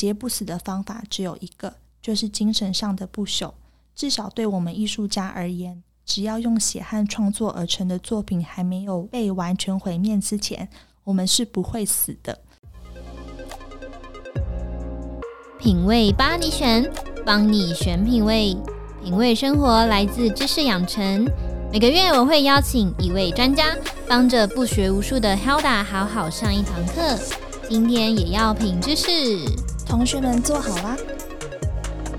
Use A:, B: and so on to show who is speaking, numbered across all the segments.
A: 节不死的方法只有一个，就是精神上的不朽。至少对我们艺术家而言，只要用血汗创作而成的作品还没有被完全毁灭之前，我们是不会死的。
B: 品味帮你选，帮你选品味，品味生活来自知识养成。每个月我会邀请一位专家，帮着不学无术的 Hilda 好好上一堂课。今天也要品知识，
A: 同学们坐好啦。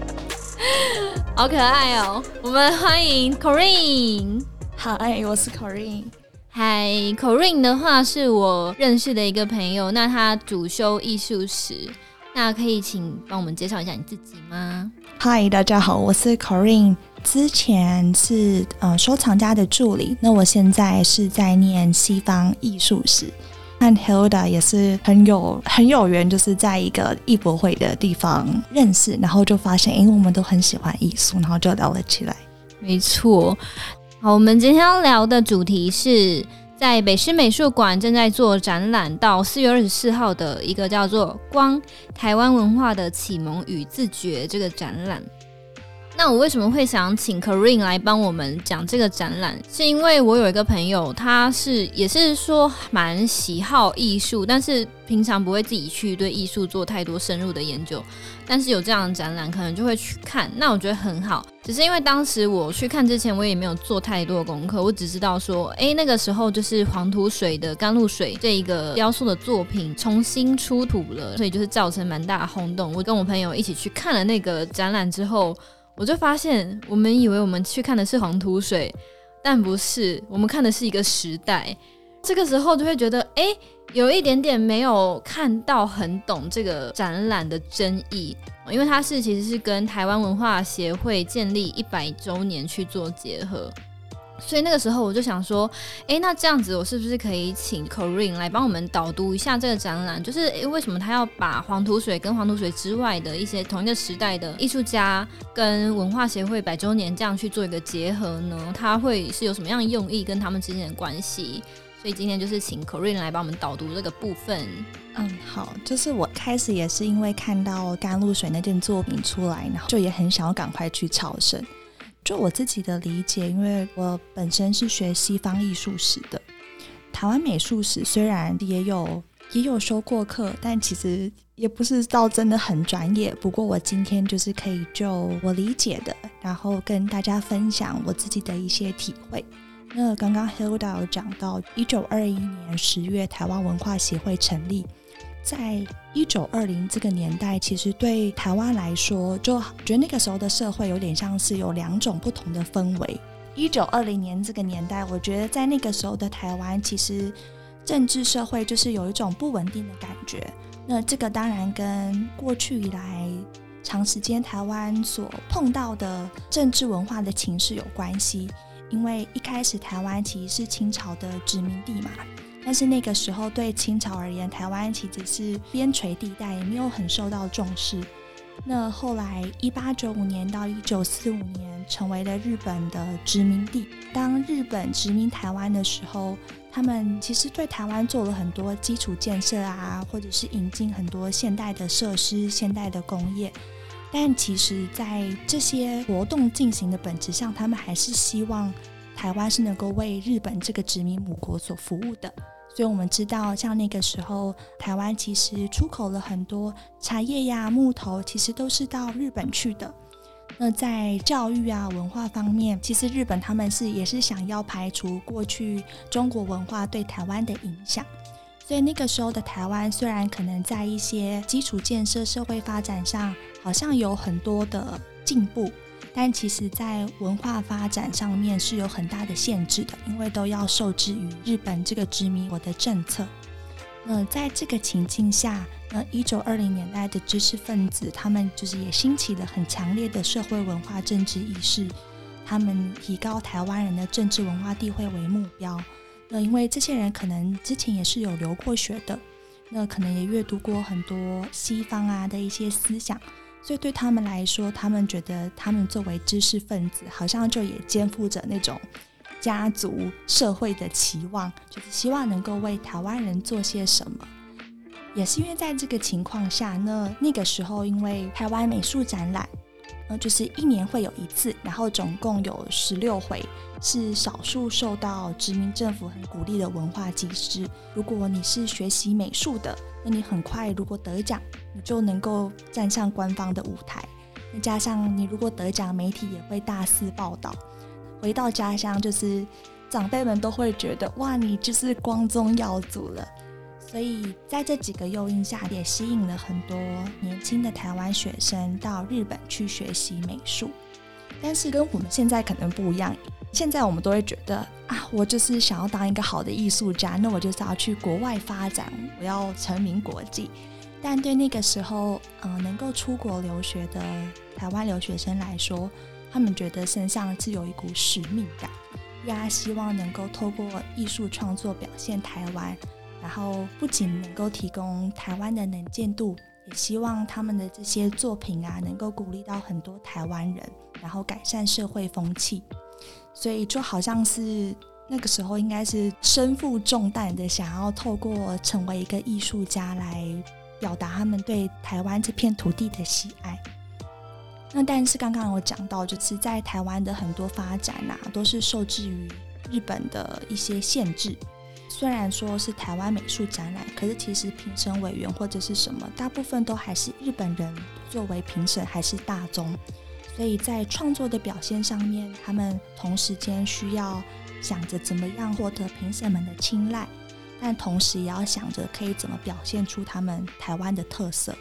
B: 好可爱哦！我们欢迎 Corinne。
A: Hi，我是 Corinne。
B: Hi，Corinne 的话是我认识的一个朋友，那他主修艺术史。那可以请帮我们介绍一下你自己吗
A: ？Hi，大家好，我是 Corinne。之前是呃收藏家的助理，那我现在是在念西方艺术史。和 Hilda 也是很有很有缘，就是在一个艺博会的地方认识，然后就发现，因为我们都很喜欢艺术，然后就聊了起来。
B: 没错，好，我们今天要聊的主题是在北师美术馆正在做展览，到四月二十四号的一个叫做《光：台湾文化的启蒙与自觉》这个展览。那我为什么会想请 Karine 来帮我们讲这个展览？是因为我有一个朋友，他是也是说蛮喜好艺术，但是平常不会自己去对艺术做太多深入的研究。但是有这样的展览，可能就会去看。那我觉得很好，只是因为当时我去看之前，我也没有做太多的功课，我只知道说，哎、那个时候就是黄土水的甘露水这一个雕塑的作品重新出土了，所以就是造成蛮大的轰动。我跟我朋友一起去看了那个展览之后。我就发现，我们以为我们去看的是黄土水，但不是，我们看的是一个时代。这个时候就会觉得，哎，有一点点没有看到很懂这个展览的争议，因为它是其实是跟台湾文化协会建立一百周年去做结合。所以那个时候我就想说，哎，那这样子我是不是可以请 Corinne 来帮我们导读一下这个展览？就是诶，为什么他要把黄土水跟黄土水之外的一些同一个时代的艺术家跟文化协会百周年这样去做一个结合呢？他会是有什么样用意跟他们之间的关系？所以今天就是请 Corinne 来帮我们导读这个部分。
A: 嗯，好，就是我开始也是因为看到甘露水那件作品出来，然后就也很想要赶快去朝圣。就我自己的理解，因为我本身是学西方艺术史的，台湾美术史虽然也有也有修过课，但其实也不是到真的很专业。不过我今天就是可以就我理解的，然后跟大家分享我自己的一些体会。那刚刚 Hilda 有讲到，一九二一年十月，台湾文化协会成立。在一九二零这个年代，其实对台湾来说，就觉得那个时候的社会有点像是有两种不同的氛围。一九二零年这个年代，我觉得在那个时候的台湾，其实政治社会就是有一种不稳定的感觉。那这个当然跟过去以来长时间台湾所碰到的政治文化的情势有关系，因为一开始台湾其实是清朝的殖民地嘛。但是那个时候对清朝而言，台湾其实是边陲地带，也没有很受到重视。那后来一八九五年到一九四五年，成为了日本的殖民地。当日本殖民台湾的时候，他们其实对台湾做了很多基础建设啊，或者是引进很多现代的设施、现代的工业。但其实，在这些活动进行的本质上，他们还是希望。台湾是能够为日本这个殖民母国所服务的，所以我们知道，像那个时候，台湾其实出口了很多茶叶呀、木头，其实都是到日本去的。那在教育啊、文化方面，其实日本他们是也是想要排除过去中国文化对台湾的影响，所以那个时候的台湾虽然可能在一些基础建设、社会发展上好像有很多的进步。但其实，在文化发展上面是有很大的限制的，因为都要受制于日本这个殖民国的政策。那在这个情境下，那一九二零年代的知识分子，他们就是也兴起了很强烈的社会文化政治意识，他们提高台湾人的政治文化地位为目标。那因为这些人可能之前也是有留过学的，那可能也阅读过很多西方啊的一些思想。所以对他们来说，他们觉得他们作为知识分子，好像就也肩负着那种家族社会的期望，就是希望能够为台湾人做些什么。也是因为在这个情况下，那那个时候因为台湾美术展览，呃，就是一年会有一次，然后总共有十六回，是少数受到殖民政府很鼓励的文化祭师。如果你是学习美术的，那你很快如果得奖，你就能够站上官方的舞台。那加上你如果得奖，媒体也会大肆报道。回到家乡，就是长辈们都会觉得哇，你就是光宗耀祖了。所以在这几个诱因下，也吸引了很多年轻的台湾学生到日本去学习美术。但是跟我们现在可能不一样，现在我们都会觉得啊，我就是想要当一个好的艺术家，那我就是要去国外发展，我要成名国际。但对那个时候，嗯、呃，能够出国留学的台湾留学生来说，他们觉得身上是有一股使命感，大家希望能够透过艺术创作表现台湾。然后不仅能够提供台湾的能见度，也希望他们的这些作品啊，能够鼓励到很多台湾人，然后改善社会风气。所以就好像是那个时候，应该是身负重担的，想要透过成为一个艺术家来表达他们对台湾这片土地的喜爱。那但是刚刚我讲到，就是在台湾的很多发展啊，都是受制于日本的一些限制。虽然说是台湾美术展览，可是其实评审委员或者是什么，大部分都还是日本人作为评审，还是大宗。所以在创作的表现上面，他们同时间需要想着怎么样获得评审们的青睐，但同时也要想着可以怎么表现出他们台湾的特色。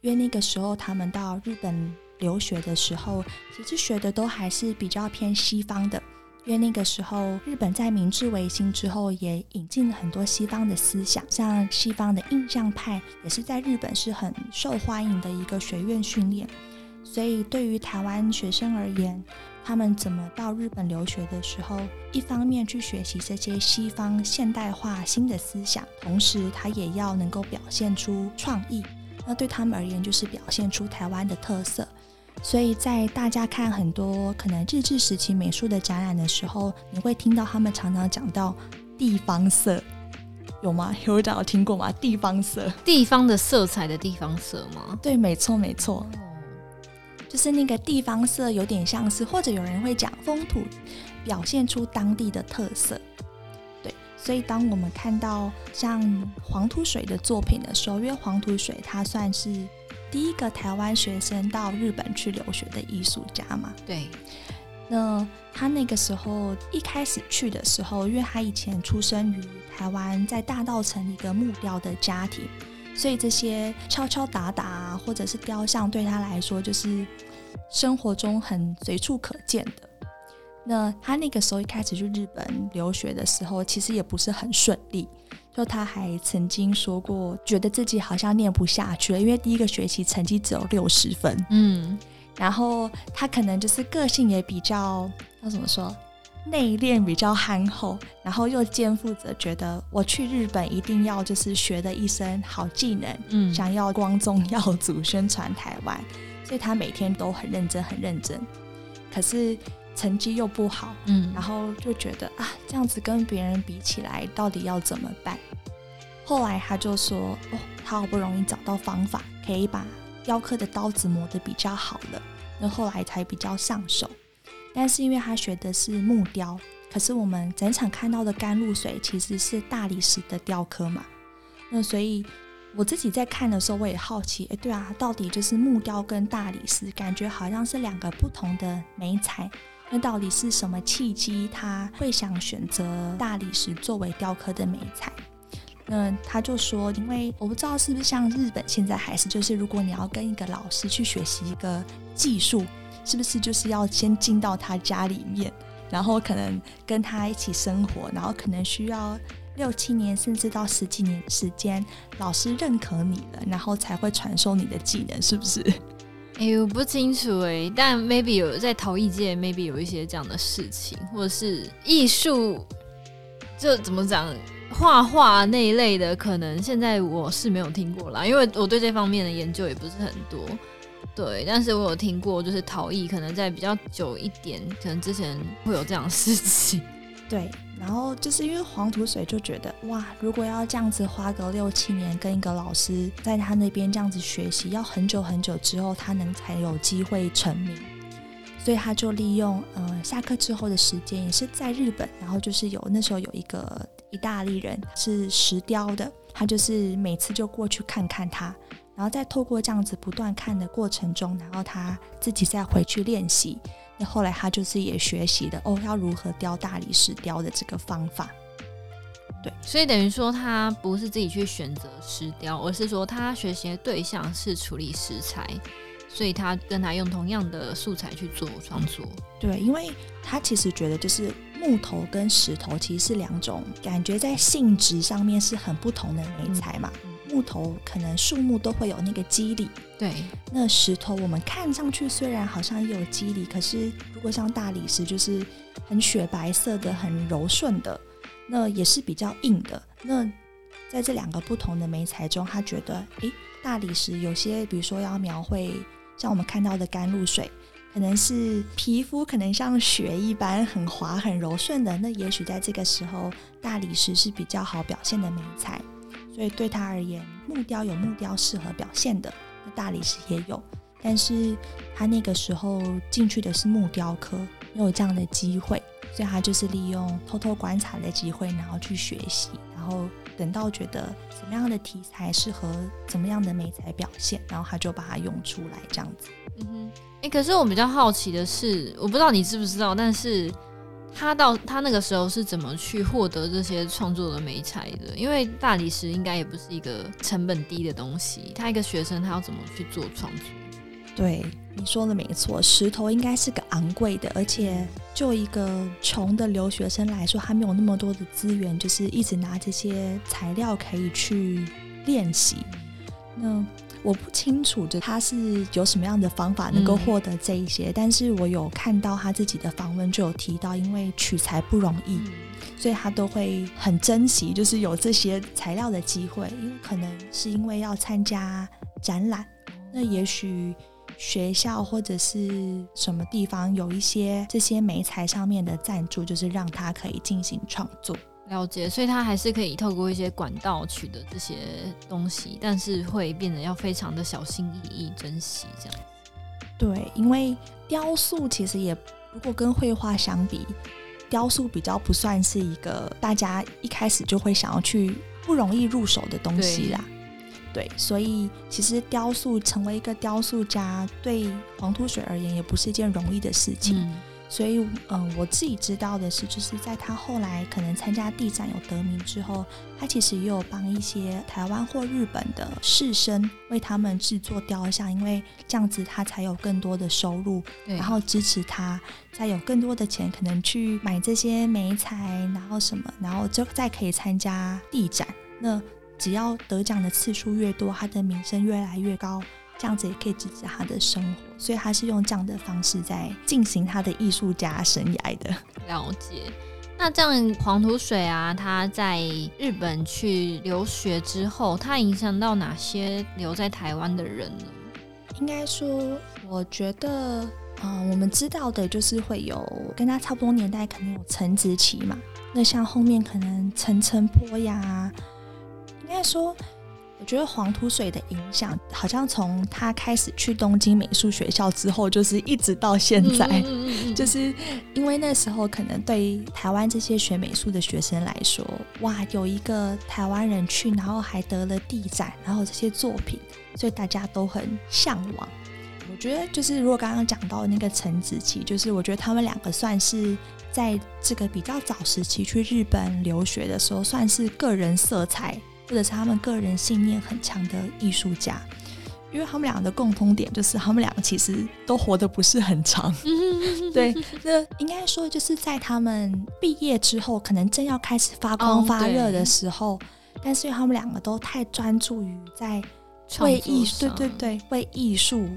A: 因为那个时候他们到日本留学的时候，其实学的都还是比较偏西方的。因为那个时候，日本在明治维新之后，也引进了很多西方的思想，像西方的印象派，也是在日本是很受欢迎的一个学院训练。所以，对于台湾学生而言，他们怎么到日本留学的时候，一方面去学习这些西方现代化新的思想，同时他也要能够表现出创意。那对他们而言，就是表现出台湾的特色。所以在大家看很多可能日治时期美术的展览的时候，你会听到他们常常讲到地方色，有吗？有讲有听过吗？地方色，
B: 地方的色彩的地方色吗？
A: 对，没错，没错，就是那个地方色，有点像是，或者有人会讲风土，表现出当地的特色。对，所以当我们看到像黄土水的作品的时候，因为黄土水它算是。第一个台湾学生到日本去留学的艺术家嘛，
B: 对。
A: 那他那个时候一开始去的时候，因为他以前出生于台湾在大道城一个木雕的家庭，所以这些敲敲打打啊，或者是雕像对他来说就是生活中很随处可见的。那他那个时候一开始去日本留学的时候，其实也不是很顺利。就他还曾经说过，觉得自己好像念不下去了，因为第一个学期成绩只有六十分。嗯，然后他可能就是个性也比较，要怎么说，内敛，比较憨厚，然后又肩负着觉得我去日本一定要就是学的一身好技能，嗯，想要光宗耀祖，宣传台湾，所以他每天都很认真，很认真。可是。成绩又不好，嗯，然后就觉得啊，这样子跟别人比起来，到底要怎么办？后来他就说，哦，他好不容易找到方法，可以把雕刻的刀子磨得比较好了，那后来才比较上手。但是因为他学的是木雕，可是我们整场看到的甘露水其实是大理石的雕刻嘛，那所以我自己在看的时候，我也好奇，哎，对啊，到底就是木雕跟大理石，感觉好像是两个不同的媒材。那到底是什么契机，他会想选择大理石作为雕刻的美材？那他就说，因为我不知道是不是像日本现在还是，就是如果你要跟一个老师去学习一个技术，是不是就是要先进到他家里面，然后可能跟他一起生活，然后可能需要六七年甚至到十几年时间，老师认可你了，然后才会传授你的技能，是不是？
B: 哎、呦，不清楚哎、但 maybe 有在陶艺界，maybe 有一些这样的事情，或者是艺术，就怎么讲，画画那一类的，可能现在我是没有听过啦，因为我对这方面的研究也不是很多。对，但是我有听过，就是陶艺可能在比较久一点，可能之前会有这样的事情。
A: 对，然后就是因为黄土水就觉得哇，如果要这样子花个六七年跟一个老师在他那边这样子学习，要很久很久之后他能才有机会成名，所以他就利用呃下课之后的时间，也是在日本，然后就是有那时候有一个意大利人是石雕的，他就是每次就过去看看他，然后再透过这样子不断看的过程中，然后他自己再回去练习。那后来他就是也学习的哦，要如何雕大理石雕的这个方法。对，
B: 所以等于说他不是自己去选择石雕，而是说他学习的对象是处理石材，所以他跟他用同样的素材去做创作。
A: 对，因为他其实觉得就是木头跟石头其实是两种感觉在性质上面是很不同的媒材嘛。嗯木头可能树木都会有那个肌理，
B: 对。
A: 那石头我们看上去虽然好像也有肌理，可是如果像大理石就是很雪白色的、很柔顺的，那也是比较硬的。那在这两个不同的媒材中，他觉得，诶，大理石有些，比如说要描绘像我们看到的甘露水，可能是皮肤可能像雪一般很滑、很柔顺的，那也许在这个时候，大理石是比较好表现的媒材。所以对他而言，木雕有木雕适合表现的，那大理石也有。但是他那个时候进去的是木雕科，没有这样的机会，所以他就是利用偷偷观察的机会，然后去学习，然后等到觉得什么样的题材适合怎么样的媒材表现，然后他就把它用出来这样子。
B: 嗯哼，哎、可是我比较好奇的是，我不知道你知不知道，但是。他到他那个时候是怎么去获得这些创作的美材的？因为大理石应该也不是一个成本低的东西，他一个学生他要怎么去做创作？
A: 对，你说的没错，石头应该是个昂贵的，而且就一个穷的留学生来说，他没有那么多的资源，就是一直拿这些材料可以去练习。那我不清楚，就他是有什么样的方法能够获得这一些，嗯，但是我有看到他自己的访问，就有提到，因为取材不容易，嗯，所以他都会很珍惜，就是有这些材料的机会，因为可能是因为要参加展览，那也许学校或者是什么地方有一些这些媒材上面的赞助，就是让他可以进行创作。
B: 了解，所以他还是可以透过一些管道取得这些东西，但是会变得要非常的小心翼翼、珍惜这样。
A: 对，因为雕塑其实也如果跟绘画相比，雕塑比较不算是一个大家一开始就会想要去不容易入手的东西啦。对，对，所以其实雕塑成为一个雕塑家，对黄土水而言也不是一件容易的事情。嗯所以，嗯、呃，我自己知道的是，就是在他后来可能参加地展有得名之后，他其实也有帮一些台湾或日本的士绅为他们制作雕像，因为这样子他才有更多的收入，然后支持他，再有更多的钱可能去买这些美材，然后什么，然后就再可以参加地展。那只要得奖的次数越多，他的名声越来越高。这样子也可以支持他的生活，所以他是用这样的方式在进行他的艺术家生涯的。
B: 了解。那这样黄土水啊，他在日本去留学之后，他影响到哪些留在台湾的人呢？
A: 应该说，我觉得，嗯、呃，我们知道的就是会有跟他差不多年代，肯定有陈子琪嘛。那像后面可能陈澄波呀，应该说。我觉得黄土水的影响，好像从他开始去东京美术学校之后，就是一直到现在，嗯嗯嗯嗯，就是因为那时候可能对台湾这些学美术的学生来说，哇，有一个台湾人去，然后还得了地展，然后这些作品，所以大家都很向往。我觉得就是如果刚刚讲到的那个陈子琪，就是我觉得他们两个算是在这个比较早时期去日本留学的时候，算是个人色彩。或者是他们个人信念很强的艺术家，因为他们两个的共通点就是他们两个其实都活得不是很长。对，那应该说就是在他们毕业之后，可能正要开始发光发热的时候，哦、但是因为他们两个都太专注于在为艺术，对对对，为艺术，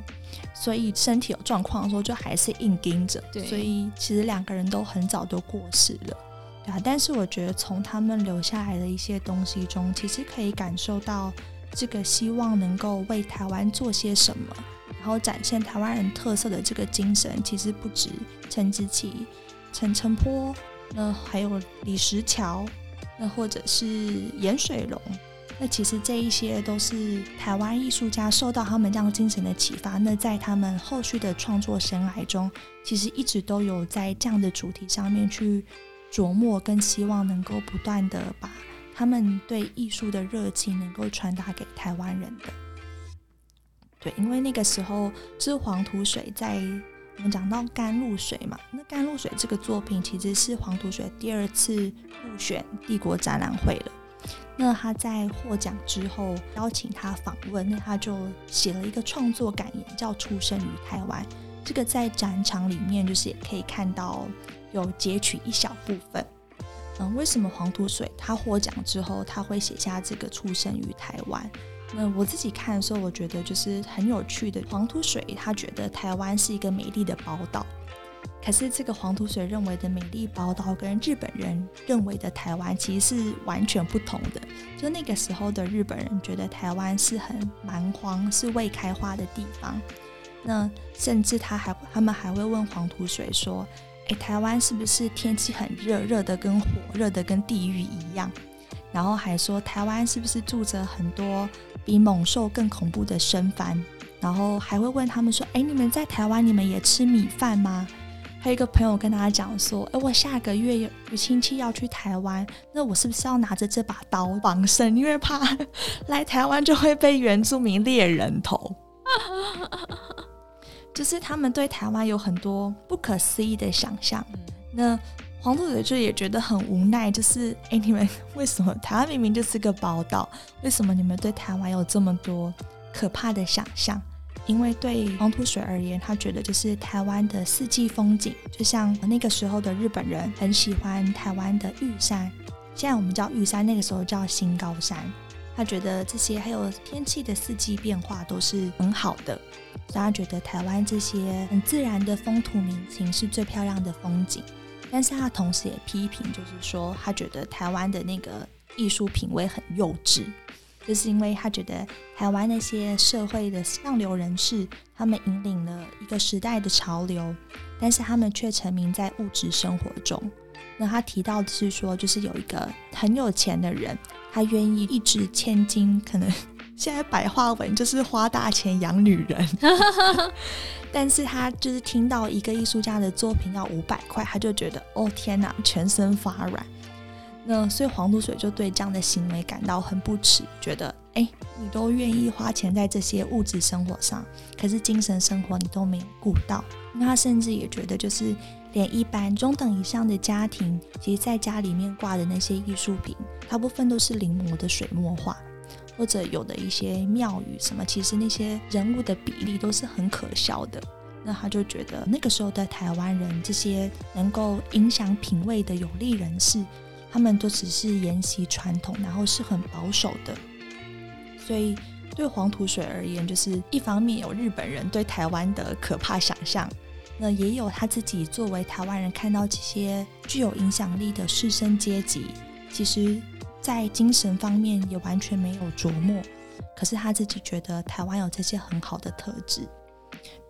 A: 所以身体有状况的时候就还是硬盯着。对，所以其实两个人都很早就过世了。对啊但是我觉得从他们留下来的一些东西中，其实可以感受到这个希望能够为台湾做些什么，然后展现台湾人特色的这个精神，其实不止陈子琪、陈澄波，那还有李石桥，那或者是严水龙。那其实这一些都是台湾艺术家受到他们这样精神的启发。那在他们后续的创作生涯中，其实一直都有在这样的主题上面去琢磨，跟希望能够不断的把他们对艺术的热情能够传达给台湾人的。对，因为那个时候是黄土水在我们讲到甘露水嘛，那甘露水这个作品其实是黄土水第二次入选帝国展览会了。那他在获奖之后邀请他访问，那他就写了一个创作感言，叫《出生于台湾》。这个在展场里面就是也可以看到有截取一小部分。嗯，为什么黄土水他获奖之后他会写下这个《出生于台湾》？那我自己看的时候，我觉得就是很有趣的。黄土水他觉得台湾是一个美丽的宝岛。可是，这个黄土水认为的美丽宝岛，跟日本人认为的台湾其实是完全不同的。就那个时候的日本人觉得台湾是很蛮荒、是未开花的地方。那甚至他还他们还会问黄土水说：“诶，台湾是不是天气很热，热的跟火，热的跟地狱一样？”然后还说：“台湾是不是住着很多比猛兽更恐怖的生番？”然后还会问他们说：“诶，你们在台湾，你们也吃米饭吗？”还有一个朋友跟他讲说：“哎，我下个月有亲戚要去台湾，那我是不是要拿着这把刀防身？因为怕 来台湾就会被原住民猎人头。”就是他们对台湾有很多不可思议的想象。那黄土水就也觉得很无奈，就是 哎，你们为什么台湾明明就是个宝岛，为什么你们对台湾有这么多可怕的想象？因为对黄土水而言，他觉得就是台湾的四季风景，就像那个时候的日本人很喜欢台湾的玉山，现在我们叫玉山，那个时候叫新高山。他觉得这些还有天气的四季变化都是很好的，所以他觉得台湾这些很自然的风土民情是最漂亮的风景。但是他同时也批评，就是说他觉得台湾的那个艺术品味很幼稚。就是因为他觉得台湾那些社会的上流人士，他们引领了一个时代的潮流，但是他们却沉迷在物质生活中。那他提到的是说，就是有一个很有钱的人，他愿意一掷千金，可能 现在白话文就是花大钱养女人，但是他就是听到一个艺术家的作品要五百块，他就觉得哦天哪，全身发软。那所以黄土水就对这样的行为感到很不耻，觉得哎，你都愿意花钱在这些物质生活上，可是精神生活你都没有顾到。那他甚至也觉得，就是连一般中等以上的家庭，其实在家里面挂的那些艺术品，大部分都是临摹的水墨画，或者有的一些庙宇什么，其实那些人物的比例都是很可笑的。那他就觉得那个时候的台湾人，这些能够影响品味的有力人士。他们都只是沿袭传统，然后是很保守的，所以对黄土水而言，就是一方面有日本人对台湾的可怕想象，那也有他自己作为台湾人看到这些具有影响力的士绅阶级，其实在精神方面也完全没有琢磨，可是他自己觉得台湾有这些很好的特质，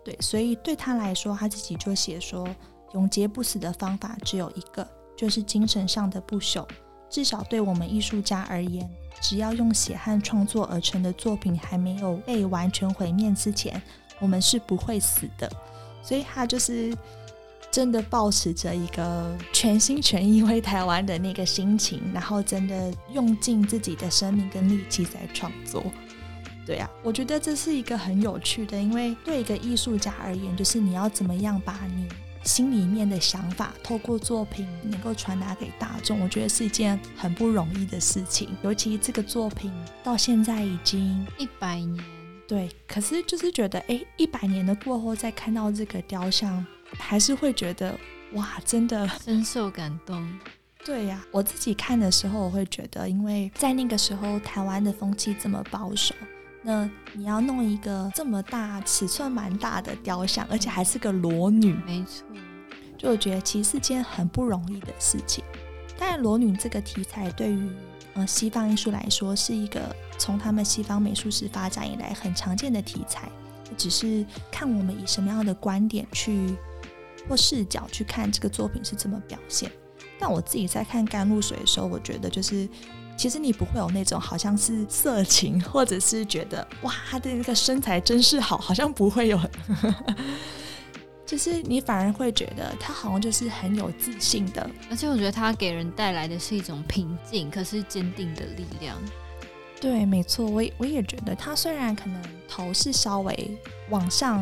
A: 对，所以对他来说，他自己就写说，永劫不死的方法只有一个。就是精神上的不朽，至少对我们艺术家而言，只要用血汗创作而成的作品还没有被完全毁灭之前，我们是不会死的。所以他就是真的抱持着一个全心全意为台湾的那个心情，然后真的用尽自己的生命跟力气在创作。对呀，我觉得这是一个很有趣的，因为对一个艺术家而言，就是你要怎么样把你。心里面的想法，透过作品能够传达给大众，我觉得是一件很不容易的事情。尤其这个作品到现在已经
B: 一百年，
A: 对。可是就是觉得，哎，一百年的过后再看到这个雕像，还是会觉得，哇，真的
B: 深受感动。
A: 对呀，我自己看的时候，我会觉得，因为在那个时候台湾的风气这么保守。那你要弄一个这么大、尺寸蛮大的雕像，而且还是个裸女，
B: 没错，
A: 就我觉得其实是件很不容易的事情。但裸女这个题材对于呃西方艺术来说，是一个从他们西方美术史发展以来很常见的题材，只是看我们以什么样的观点去或视角去看这个作品是怎么表现。但我自己在看甘露水的时候，我觉得就是其实你不会有那种好像是色情，或者是觉得哇，他的那个身材真是好，好像不会有。就是你反而会觉得他好像就是很有自信的，
B: 而且我觉得他给人带来的是一种平静，可是坚定的力量。
A: 对，没错，我我也觉得他虽然可能头是稍微往上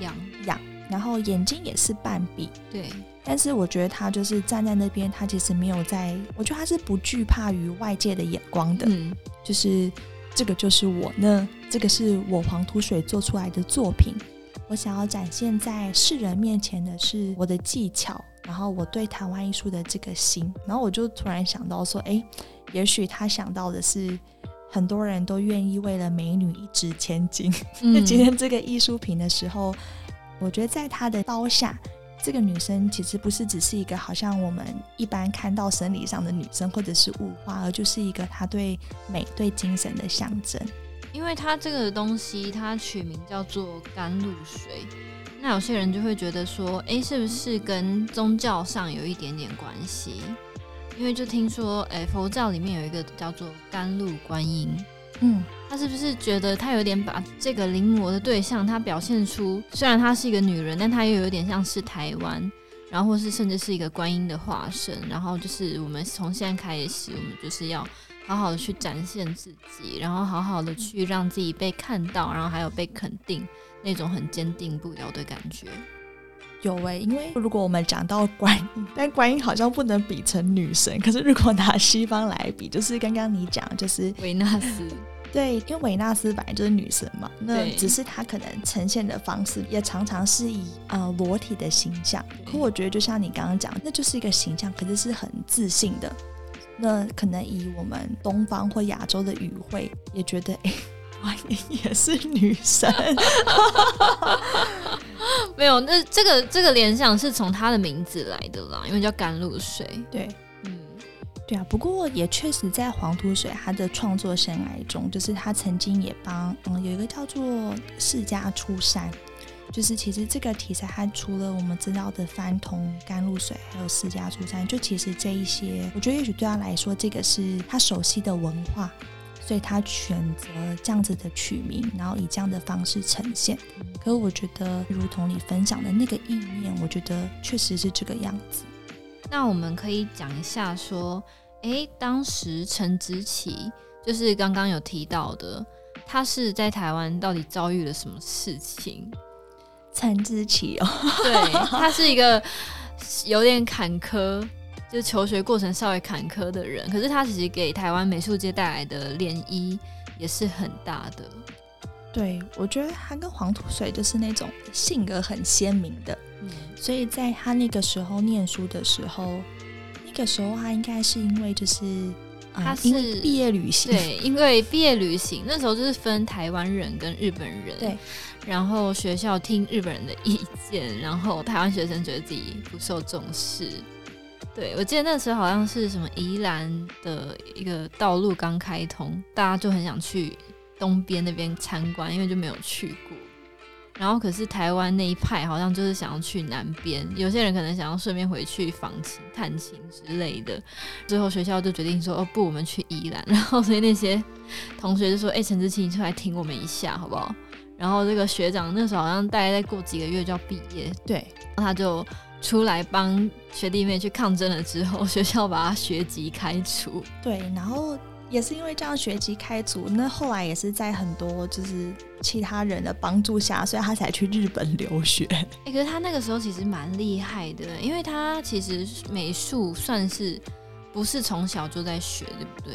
A: 仰。仰，然后眼睛也是半闭，
B: 对，
A: 但是我觉得他就是站在那边，他其实没有在，我觉得他是不惧怕于外界的眼光的，嗯，就是这个就是我呢，这个是我黄土水做出来的作品。我想要展现在世人面前的是我的技巧，然后我对台湾艺术的这个心，然后我就突然想到说，哎，也许他想到的是很多人都愿意为了美女一掷千金。那、嗯、今天这个艺术品的时候，我觉得在他的刀下，这个女生其实不是只是一个好像我们一般看到生理上的女生或者是物化，而就是一个她对美、对精神的象征。
B: 因为它这个东西，它取名叫做甘露水，那有些人就会觉得说，诶，是不是跟宗教上有一点点关系？因为就听说，诶，佛教里面有一个叫做甘露观音，嗯，他是不是觉得他有点把这个临摹的对象，他表现出虽然她是一个女人，但她又有点像是台湾，然后或是甚至是一个观音的化身，然后就是我们从现在开始，我们就是要。好好的去展现自己，然后好好的去让自己被看到，然后还有被肯定，那种很坚定不摇的感觉。
A: 有诶、欸，因为如果我们讲到观音，但观音好像不能比成女神。可是如果拿西方来比，就是刚刚你讲，就是
B: 维纳斯。
A: 对，因为维纳斯本来就是女神嘛，那只是她可能呈现的方式也常常是以呃裸体的形象。可我觉得就像你刚刚讲，那就是一个形象，可是是很自信的。那可能以我们东方或亚洲的语汇，也觉得哎，观音也是女神。
B: 没有，那这个这个联想是从她的名字来的啦，因为叫甘露水。
A: 对，嗯，对啊。不过也确实在黄土水他的创作生涯中，就是他曾经也帮嗯有一个叫做世家出山。就是其实这个题材，它除了我们知道的梵童、甘露水，还有私家出山，就其实这一些，我觉得也许对他来说，这个是他熟悉的文化，所以他选择这样子的取名，然后以这样的方式呈现。可是我觉得，如同你分享的那个意念，我觉得确实是这个样子。
B: 那我们可以讲一下说，诶，当时陈植棋就是刚刚有提到的，他是在台湾到底遭遇了什么事情？
A: 陈之奇哦，
B: 对，他是一个有点坎坷，就是求学过程稍微坎坷的人。可是他其实给台湾美术界带来的涟漪也是很大的。
A: 对，我觉得他跟黄土水就是那种性格很鲜明的，嗯，所以在他那个时候念书的时候，那个时候他应该是因为就是。他是毕业旅行，
B: 对，因为毕业旅行那时候就是分台湾人跟日本人，
A: 对，
B: 然后学校听日本人的意见，然后台湾学生觉得自己不受重视，对，我记得那时候好像是什么宜兰的一个道路刚开通，大家就很想去东边那边参观，因为就没有去过。然后可是台湾那一派好像就是想要去南边，有些人可能想要顺便回去访亲、探亲之类的。最后学校就决定说：“哦不，我们去宜兰。”然后所以那些同学就说：“哎、陈志清，你出来听我们一下好不好？”然后这个学长那时候好像大概再过几个月就要
A: 毕
B: 业，对，他就出来帮学弟妹去抗争了。之后学校把他学籍开除，
A: 对，然后。也是因为这样学籍开除，那后来也是在很多就是其他人的帮助下，所以他才去日本留学。哎、
B: 欸，可是他那个时候其实蛮厉害的，因为他其实美术算是不是从小就在学，对不对？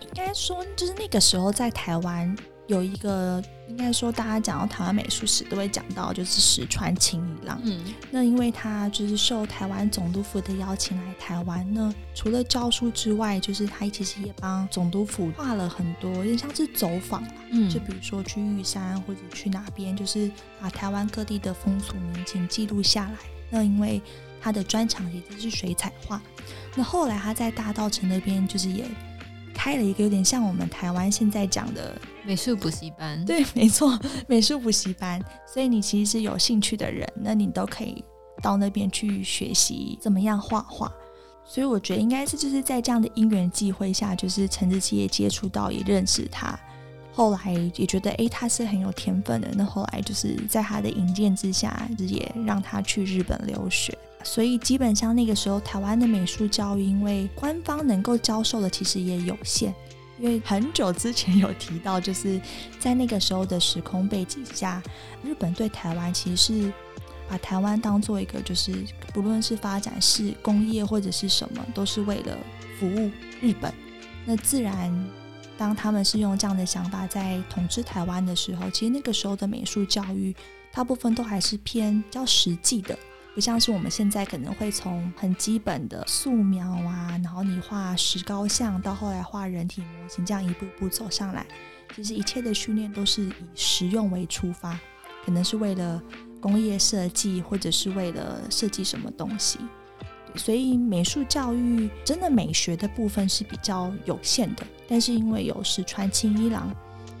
A: 应该说，就是那个时候在台湾。有一个，应该说大家讲到台湾美术史都会讲到，就是石川钦一郎。嗯，那因为他就是受台湾总督府的邀请来台湾，那除了教书之外，就是他其实也帮总督府画了很多，有点像是走访。嗯，就比如说去玉山或者去哪边，就是把台湾各地的风俗民情记录下来。那因为他的专长也就是水彩画，那后来他在大道城那边就是也。开了一个有点像我们台湾现在讲的
B: 美术补习班，
A: 对，没错，美术补习班。所以你其实是有兴趣的人，那你都可以到那边去学习怎么样画画。所以我觉得应该是就是在这样的因缘际会下，就是陈志奇也接触到，也认识他，后来也觉得哎，他是很有天分的。那后来就是在他的引荐之下，也让他去日本留学。所以基本上那个时候，台湾的美术教育，因为官方能够教授的其实也有限，因为很久之前有提到，就是在那个时候的时空背景下，日本对台湾其实是把台湾当做一个，就是不论是发展是工业或者是什么，都是为了服务日本。那自然，当他们是用这样的想法在统治台湾的时候，其实那个时候的美术教育，大部分都还是偏较实际的。不像是我们现在可能会从很基本的素描啊，然后你画石膏像，到后来画人体模型，这样一步步走上来。其实一切的训练都是以实用为出发，可能是为了工业设计，或者是为了设计什么东西。所以美术教育真的美学的部分是比较有限的。但是因为有石川钦一郎，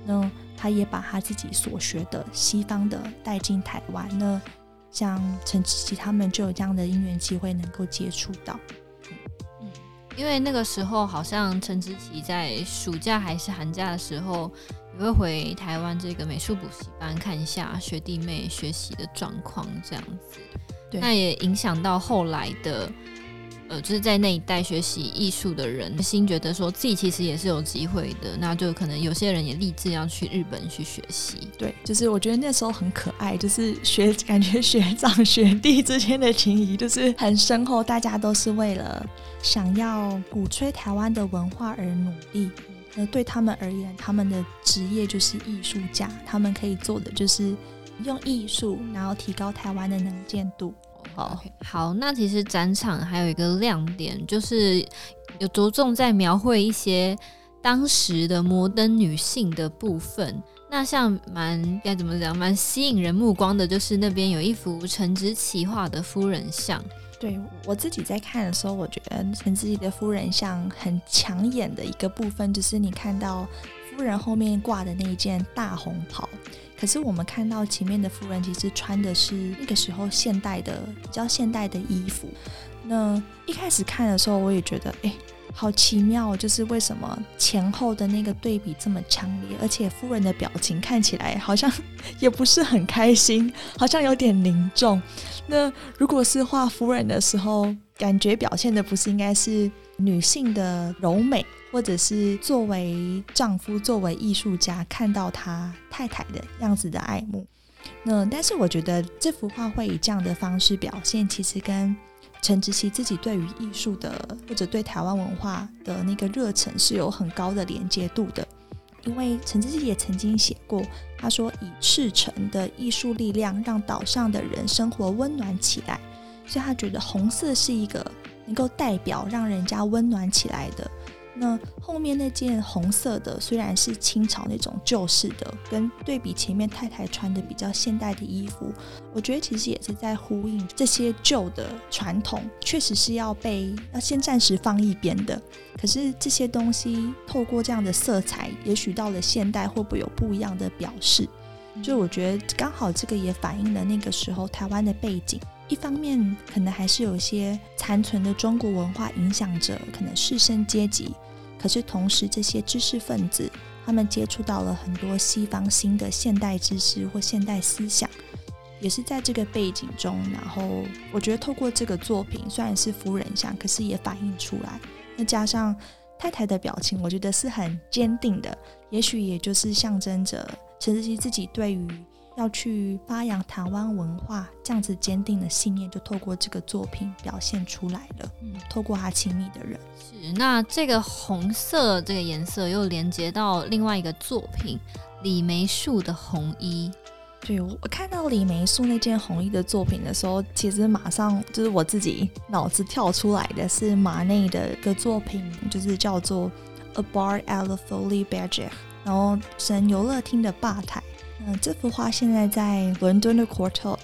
A: 那他也把他自己所学的西方的带进台湾。那像陈志奇他们就有这样的因缘机会能够接触到，
B: 嗯，因为那个时候好像陈志奇在暑假还是寒假的时候也会回台湾这个美术补习班看一下学弟妹学习的状况，这样子，对，那也影响到后来的。就是在那一代学习艺术的人心觉得说自己其实也是有机会的，那就可能有些人也立志要去日本去学习。
A: 对，就是我觉得那时候很可爱，就是学感觉学长学弟之间的情谊就是很深厚，大家都是为了想要鼓吹台湾的文化而努力。那对他们而言，他们的职业就是艺术家，他们可以做的就是用艺术，然后提高台湾的能见度。
B: 好.好，那其实展场还有一个亮点，就是有着重在描绘一些当时的摩登女性的部分。那像蛮该怎么讲，蛮吸引人目光的，就是那边有一幅陈之奇画的夫人像。
A: 对，我自己在看的时候，我觉得陈之奇的夫人像很抢眼的一个部分，就是你看到夫人后面挂的那一件大红袍。可是我们看到前面的夫人，其实穿的是那个时候现代的比较现代的衣服。那一开始看的时候，我也觉得，哎，好奇妙，就是为什么前后的那个对比这么强烈，而且夫人的表情看起来好像也不是很开心，好像有点凝重。那如果是画夫人的时候，感觉表现的不是应该是女性的柔美？或者是作为丈夫、作为艺术家看到他太太的样子的爱慕，那但是我觉得这幅画会以这样的方式表现，其实跟陈之奇自己对于艺术的或者对台湾文化的那个热忱是有很高的连接度的。因为陈之奇也曾经写过，他说以赤诚的艺术力量让岛上的人生活温暖起来，所以他觉得红色是一个能够代表让人家温暖起来的。那后面那件红色的虽然是清朝那种旧式的，跟对比前面太太穿的比较现代的衣服，我觉得其实也是在呼应这些旧的传统，确实是要被要先暂时放一边的。可是这些东西透过这样的色彩，也许到了现代会不会有不一样的表示？就我觉得刚好这个也反映了那个时候台湾的背景。一方面可能还是有些残存的中国文化影响着可能士绅阶级，可是同时这些知识分子他们接触到了很多西方新的现代知识或现代思想，也是在这个背景中，然后我觉得透过这个作品虽然是夫人像，可是也反映出来。那加上太太的表情，我觉得是很坚定的，也许也就是象征着陈之奇自己对于。要去发扬台湾文化，这样子坚定的信念就透过这个作品表现出来了。嗯，透过他亲密的人。
B: 是，那这个红色这个颜色又连接到另外一个作品李梅树的红衣。
A: 对，我看到李梅树那件红衣的作品的时候，其实马上就是我自己脑子跳出来的是马内的一个作品，就是叫做 A Bar at the Folies Bergère，然后神游乐厅的吧台。嗯，这幅画现在在伦敦的 Courtauld。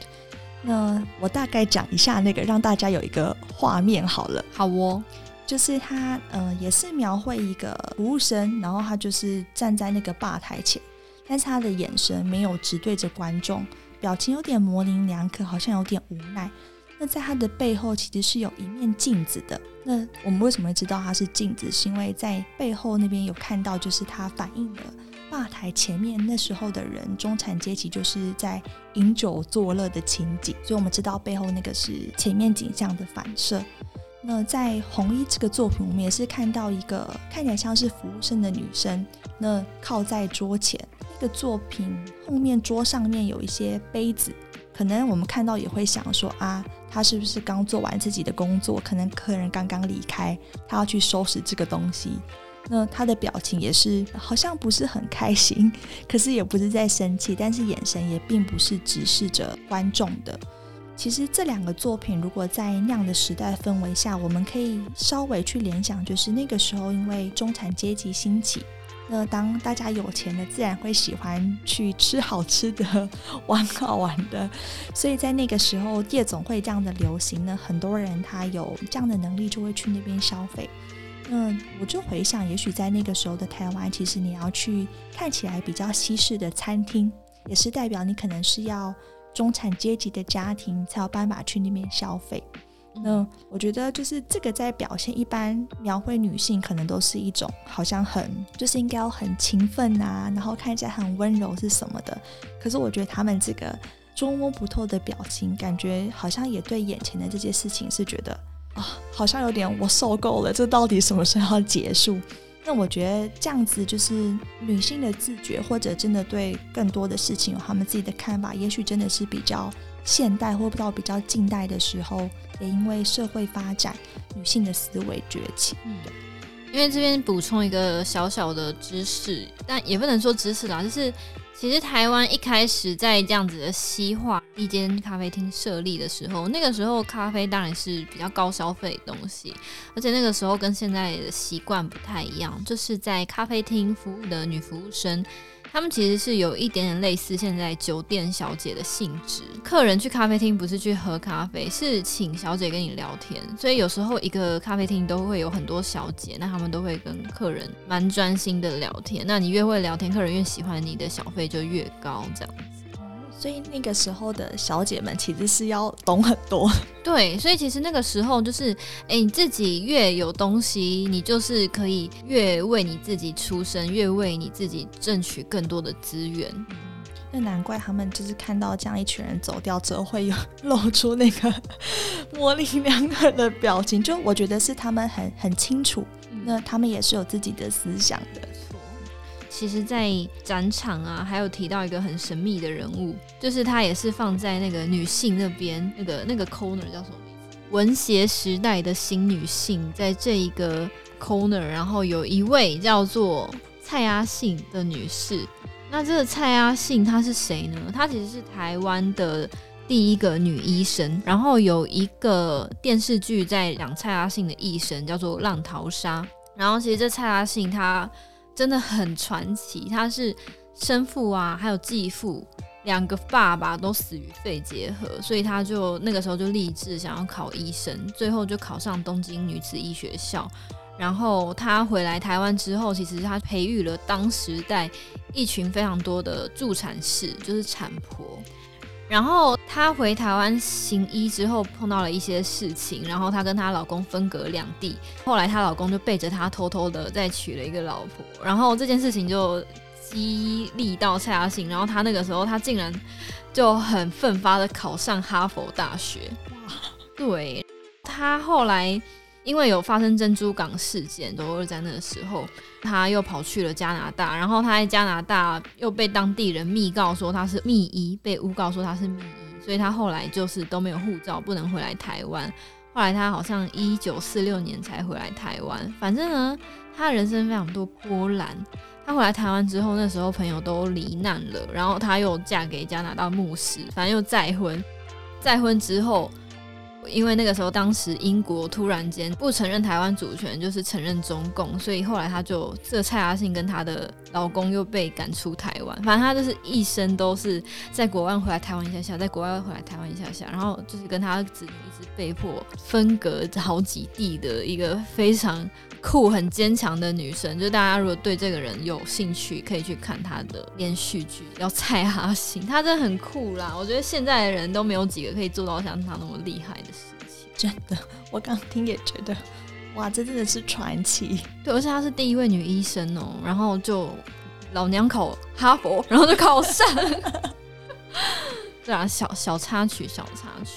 A: 那我大概讲一下那个，让大家有一个画面好了。
B: 好哦，
A: 就是他，呃，也是描绘一个服务生，然后他就是站在那个吧台前，但是他的眼神没有直对着观众，表情有点模棱两可，好像有点无奈。那在他的背后其实是有一面镜子的。那我们为什么会知道它是镜子？是因为在背后那边有看到，就是它反映了吧台前面那时候的人，中产阶级就是在饮酒作乐的情景。所以我们知道背后那个是前面景象的反射。那在《红衣》这个作品，我们也是看到一个看起来像是服务生的女生，那靠在桌前。那个作品后面桌上面有一些杯子，可能我们看到也会想说啊，她是不是刚做完自己的工作？可能客人刚刚离开，她要去收拾这个东西。那他的表情也是好像不是很开心，可是也不是在生气，但是眼神也并不是直视着观众的。其实这两个作品，如果在那样的时代氛围下，我们可以稍微去联想，就是那个时候因为中产阶级兴起。那当大家有钱了，自然会喜欢去吃好吃的、玩好玩的，所以在那个时候，夜总会这样的流行呢，很多人他有这样的能力，就会去那边消费。那我就回想，也许在那个时候的台湾，其实你要去看起来比较西式的餐厅，也是代表你可能是要中产阶级的家庭才有办法去那边消费。那我觉得就是这个在表现一般描绘女性，可能都是一种好像很就是应该要很勤奋啊，然后看起来很温柔是什么的。可是我觉得他们这个捉摸不透的表情，感觉好像也对眼前的这些事情是觉得啊，好像有点我受够了，这到底什么时候要结束？那我觉得这样子就是女性的自觉，或者真的对更多的事情有他们自己的看法，也许真的是比较现代或到比较近代的时候。也因为社会发展，女性的思维崛起。嗯，
B: 因为这边补充一个小小的知识，但也不能说知识啦，就是其实台湾一开始在这样子的西化一间咖啡厅设立的时候，那个时候咖啡当然是比较高消费的东西，而且那个时候跟现在的习惯不太一样，就是在咖啡厅服务的女服务生。他们其实是有一点点类似现在酒店小姐的性质。客人去咖啡厅不是去喝咖啡，是请小姐跟你聊天。所以有时候一个咖啡厅都会有很多小姐，那他们都会跟客人蛮专心的聊天。那你越会聊天，客人越喜欢你的小费就越高，这样子。
A: 所以那个时候的小姐们其实是要懂很多，
B: 对，所以其实那个时候就是，哎，你自己越有东西，你就是可以越为你自己出声，越为你自己争取更多的资源。
A: 那难怪他们就是看到这样一群人走掉之后，会有露出那个 模棱两可的表情。就我觉得是他们很很清楚，那他们也是有自己的思想的。
B: 其实，在展场啊，还有提到一个很神秘的人物，就是他也是放在那个女性那边，那个那个 corner 叫什么名字？文协时代的新女性，在这一个 corner，然后有一位叫做蔡阿信的女士。那这个蔡阿信她是谁呢？她其实是台湾的第一个女医生。然后有一个电视剧在讲蔡阿信的一生，叫做《浪淘沙》。然后其实这蔡阿信她。真的很传奇，他是生父啊，还有继父两个爸爸都死于肺结核，所以他就那个时候就立志想要考医生，最后就考上东京女子医学校。然后他回来台湾之后，其实他培育了当时代一群非常多的助产士，就是产婆。然后她回台湾行医之后，碰到了一些事情，然后她跟她老公分隔两地。后来她老公就背着她偷偷的再娶了一个老婆，然后这件事情就激励到蔡阿信，然后他那个时候他竟然就很奋发的考上哈佛大学。哇，对，他后来。因为有发生珍珠港事件，都是在那个时候，他又跑去了加拿大，然后他在加拿大又被当地人密告说他是密医，被诬告说他是密医，所以他后来就是都没有护照，不能回来台湾。后来他好像一九四六年才回来台湾。反正呢，他人生非常多波澜。他回来台湾之后，那时候朋友都罹难了，然后他又嫁给加拿大牧师，反正又再婚。再婚之后。因为那个时候，当时英国突然间不承认台湾主权，就是承认中共，所以后来他就这个蔡阿信跟她的老公又被赶出台湾。反正他就是一生都是在国外回来台湾一下下，在国外回来台湾一下下，然后就是跟他子女一直被迫分隔好几地的一个非常。酷很坚强的女生，就大家如果对这个人有兴趣，可以去看她的连续剧，叫蔡阿信，她真的很酷啦。我觉得现在的人都没有几个可以做到像她那么厉害的。
A: 真的，我刚听也觉得，哇，这真的是传奇。
B: 对，而且她是第一位女医生哦，然后就老娘考哈佛，然后就考上。对啊，小小插曲，小插曲。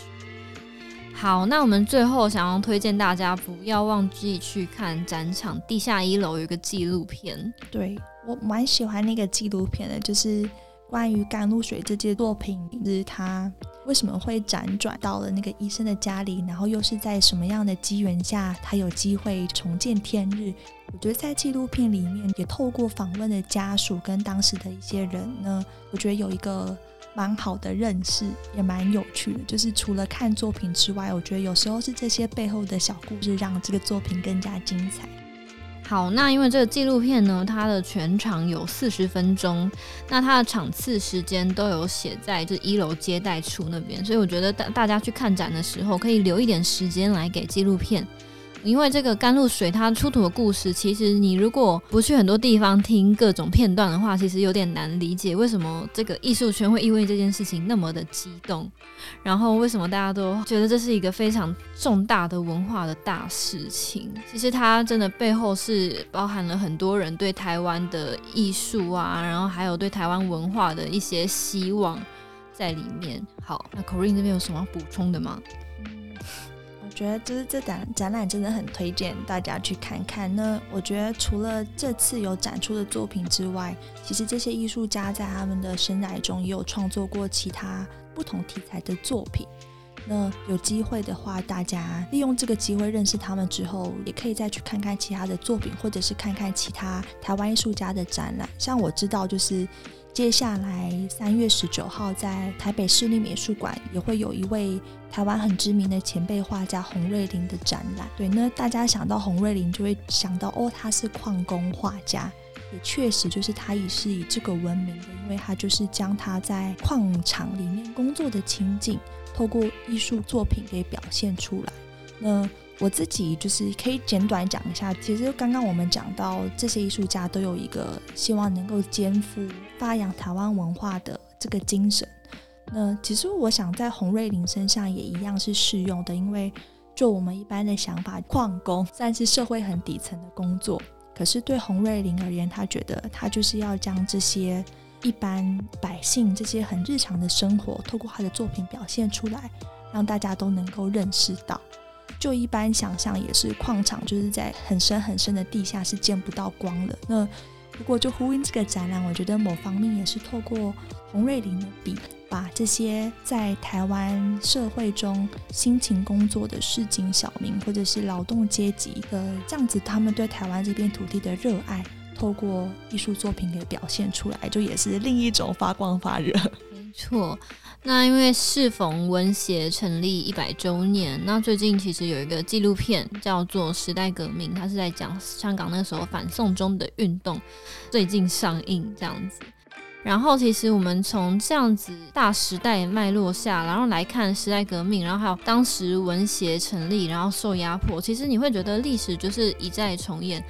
B: 好，那我们最后想要推荐大家不要忘记去看展场地下一楼有一个纪录片。
A: 对，我蛮喜欢那个纪录片的，就是关于甘露水这件作品，就是他为什么会辗转到了那个医生的家里，然后又是在什么样的机缘下，他有机会重见天日。我觉得在纪录片里面也透过访问的家属跟当时的一些人呢，我觉得有一个。蛮好的认识，也蛮有趣的。就是除了看作品之外，我觉得有时候是这些背后的小故事，让这个作品更加精彩。
B: 好，那因为这个纪录片呢，它的全长有四十分钟，那它的场次时间都有写在这一楼接待处那边，所以我觉得大大家去看展的时候，可以留一点时间来给纪录片。因为这个甘露水它出土的故事，其实你如果不去很多地方听各种片段的话，其实有点难理解为什么这个艺术圈会因为这件事情那么的激动，然后为什么大家都觉得这是一个非常重大的文化的大事情。其实它真的背后是包含了很多人对台湾的艺术啊，然后还有对台湾文化的一些希望在里面。好，那 Corine 这边有什么要补充的吗？
A: 觉得就是这展展览真的很推荐大家去看看。那我觉得除了这次有展出的作品之外，其实这些艺术家在他们的生涯中也有创作过其他不同题材的作品。那有机会的话，大家利用这个机会认识他们之后，也可以再去看看其他的作品，或者是看看其他台湾艺术家的展览。像我知道就是。接下来三月十九号，在台北市立美术馆也会有一位台湾很知名的前辈画家洪瑞麟的展览。对，那大家想到洪瑞麟，就会想到哦，他是矿工画家，也确实就是他也是以这个闻名的，因为他就是将他在矿场里面工作的情景，透过艺术作品给表现出来。那我自己就是可以简短讲一下，其实刚刚我们讲到这些艺术家都有一个希望能够肩负发扬台湾文化的这个精神。那其实我想在洪瑞麟身上也一样是适用的，因为就我们一般的想法，矿工算是社会很底层的工作，可是对洪瑞麟而言，他觉得他就是要将这些一般百姓这些很日常的生活，透过他的作品表现出来，让大家都能够认识到。就一般想象也是矿场，就是在很深很深的地下是见不到光的。那如果就呼应这个展览，我觉得某方面也是透过洪瑞麟的笔，把这些在台湾社会中辛勤工作的市井小民或者是劳动阶级的这样子，他们对台湾这片土地的热爱，透过艺术作品给表现出来，就也是另一种发光发热。
B: 没错。那因为适逢文协成立一百周年，那最近其实有一个纪录片叫做《时代革命》，它是在讲香港那时候反送中的运动，最近上映这样子。然后其实我们从这样子大时代脉络下，然后来看时代革命，然后还有当时文协成立，然后受压迫，其实你会觉得历史就是一再重演。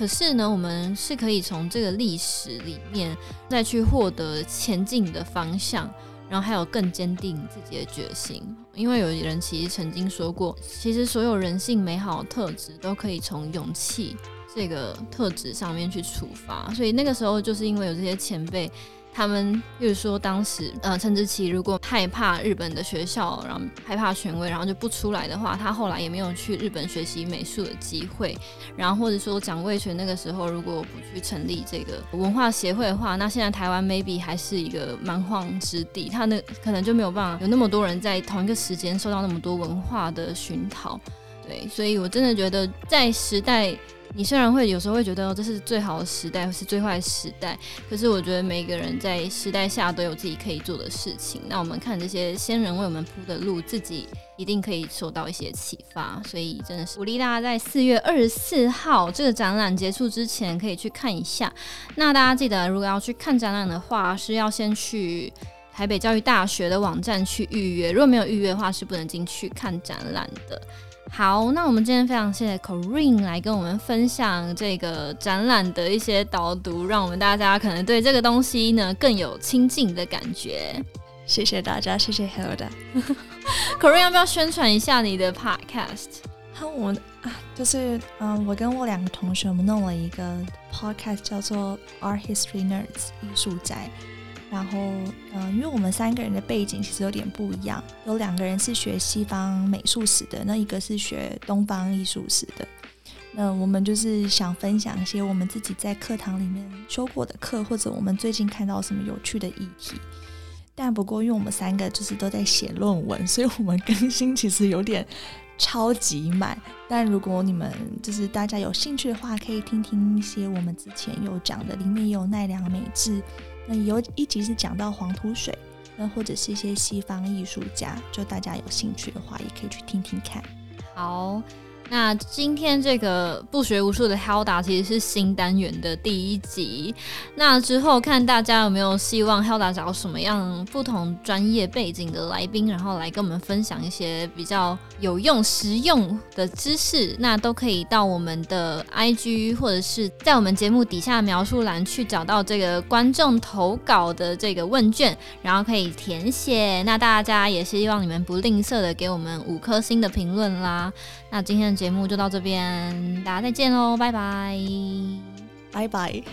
B: 可是呢，我们是可以从这个历史里面再去获得前进的方向。然后还有更坚定自己的决心，因为有人其实曾经说过，其实所有人性美好的特质都可以从勇气这个特质上面去出发，所以那个时候就是因为有这些前辈。他们比如说，当时呃，陈志奇如果害怕日本的学校，然后害怕权威，然后就不出来的话，他后来也没有去日本学习美术的机会。然后或者说蒋渭泉那个时候如果不去成立这个文化协会的话，那现在台湾 maybe 还是一个蛮荒之地，他那可能就没有办法有那么多人在同一个时间受到那么多文化的熏陶。对，所以我真的觉得在时代。你虽然会有时候会觉得这是最好的时代，或是最坏的时代，可是我觉得每个人在时代下都有自己可以做的事情。那我们看这些先人为我们铺的路，自己一定可以受到一些启发。所以真的是鼓励大家在四月二十四号这个展览结束之前可以去看一下。那大家记得，如果要去看展览的话，是要先去台北教育大学的网站去预约。如果没有预约的话，是不能进去看展览的。好，那我们今天非常谢谢 Corinne 来跟我们分享这个展览的一些导读，让我们大家可能对这个东西呢更有亲近的感觉。
A: 谢谢大家，谢谢 Hilda。
B: Corinne 要不要宣传一下你的 Podcast？
A: 好，我啊，就是嗯，我跟我两个同学，我们弄了一个 Podcast，叫做 Art History Nerds 艺术宅。然后嗯，因为我们三个人的背景其实有点不一样，有两个人是学西方美术史的，那一个是学东方艺术史的。那我们就是想分享一些我们自己在课堂里面修过的课，或者我们最近看到什么有趣的议题。但不过，因为我们三个就是都在写论文，所以我们更新其实有点超级慢。但如果你们就是大家有兴趣的话，可以听听一些我们之前有讲的，里面也有奈良美智，那有一集是讲到黄土水，那或者是一些西方艺术家，就大家有兴趣的话，也可以去听听看。
B: 好。那今天这个不学无术的 Hilda 其实是新单元的第一集。那之后看大家有没有希望 Hilda 找什么样不同专业背景的来宾，然后来跟我们分享一些比较有用、实用的知识。那都可以到我们的 IG 或者是在我们节目底下描述栏去找到这个观众投稿的这个问卷，然后可以填写。那大家也希望你们不吝啬的给我们五颗星的评论啦。那今天的节目就到这边，大家再见喽，拜拜，
A: 拜拜。